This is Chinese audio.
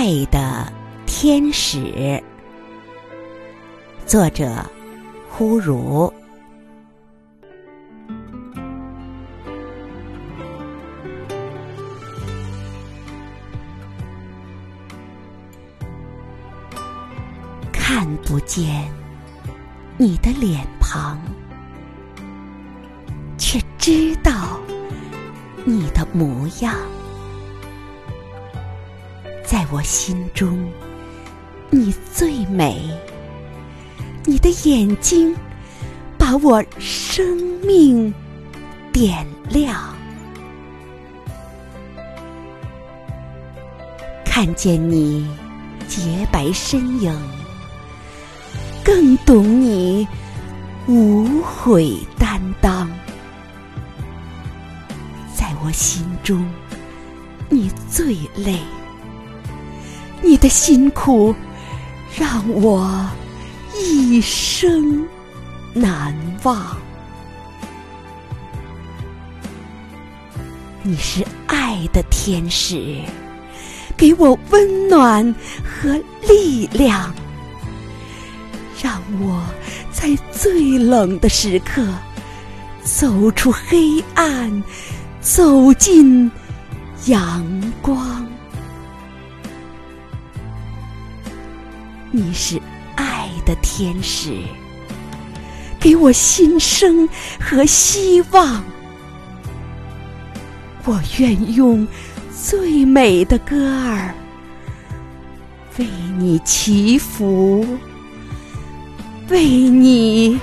爱的天使，作者呼如。看不见你的脸庞，却知道你的模样。在我心中，你最美。你的眼睛把我生命点亮。看见你洁白身影，更懂你无悔担当。在我心中，你最累。你的辛苦让我一生难忘。你是爱的天使，给我温暖和力量，让我在最冷的时刻走出黑暗，走进阳光。你是爱的天使，给我新生和希望。我愿用最美的歌儿为你祈福，为你。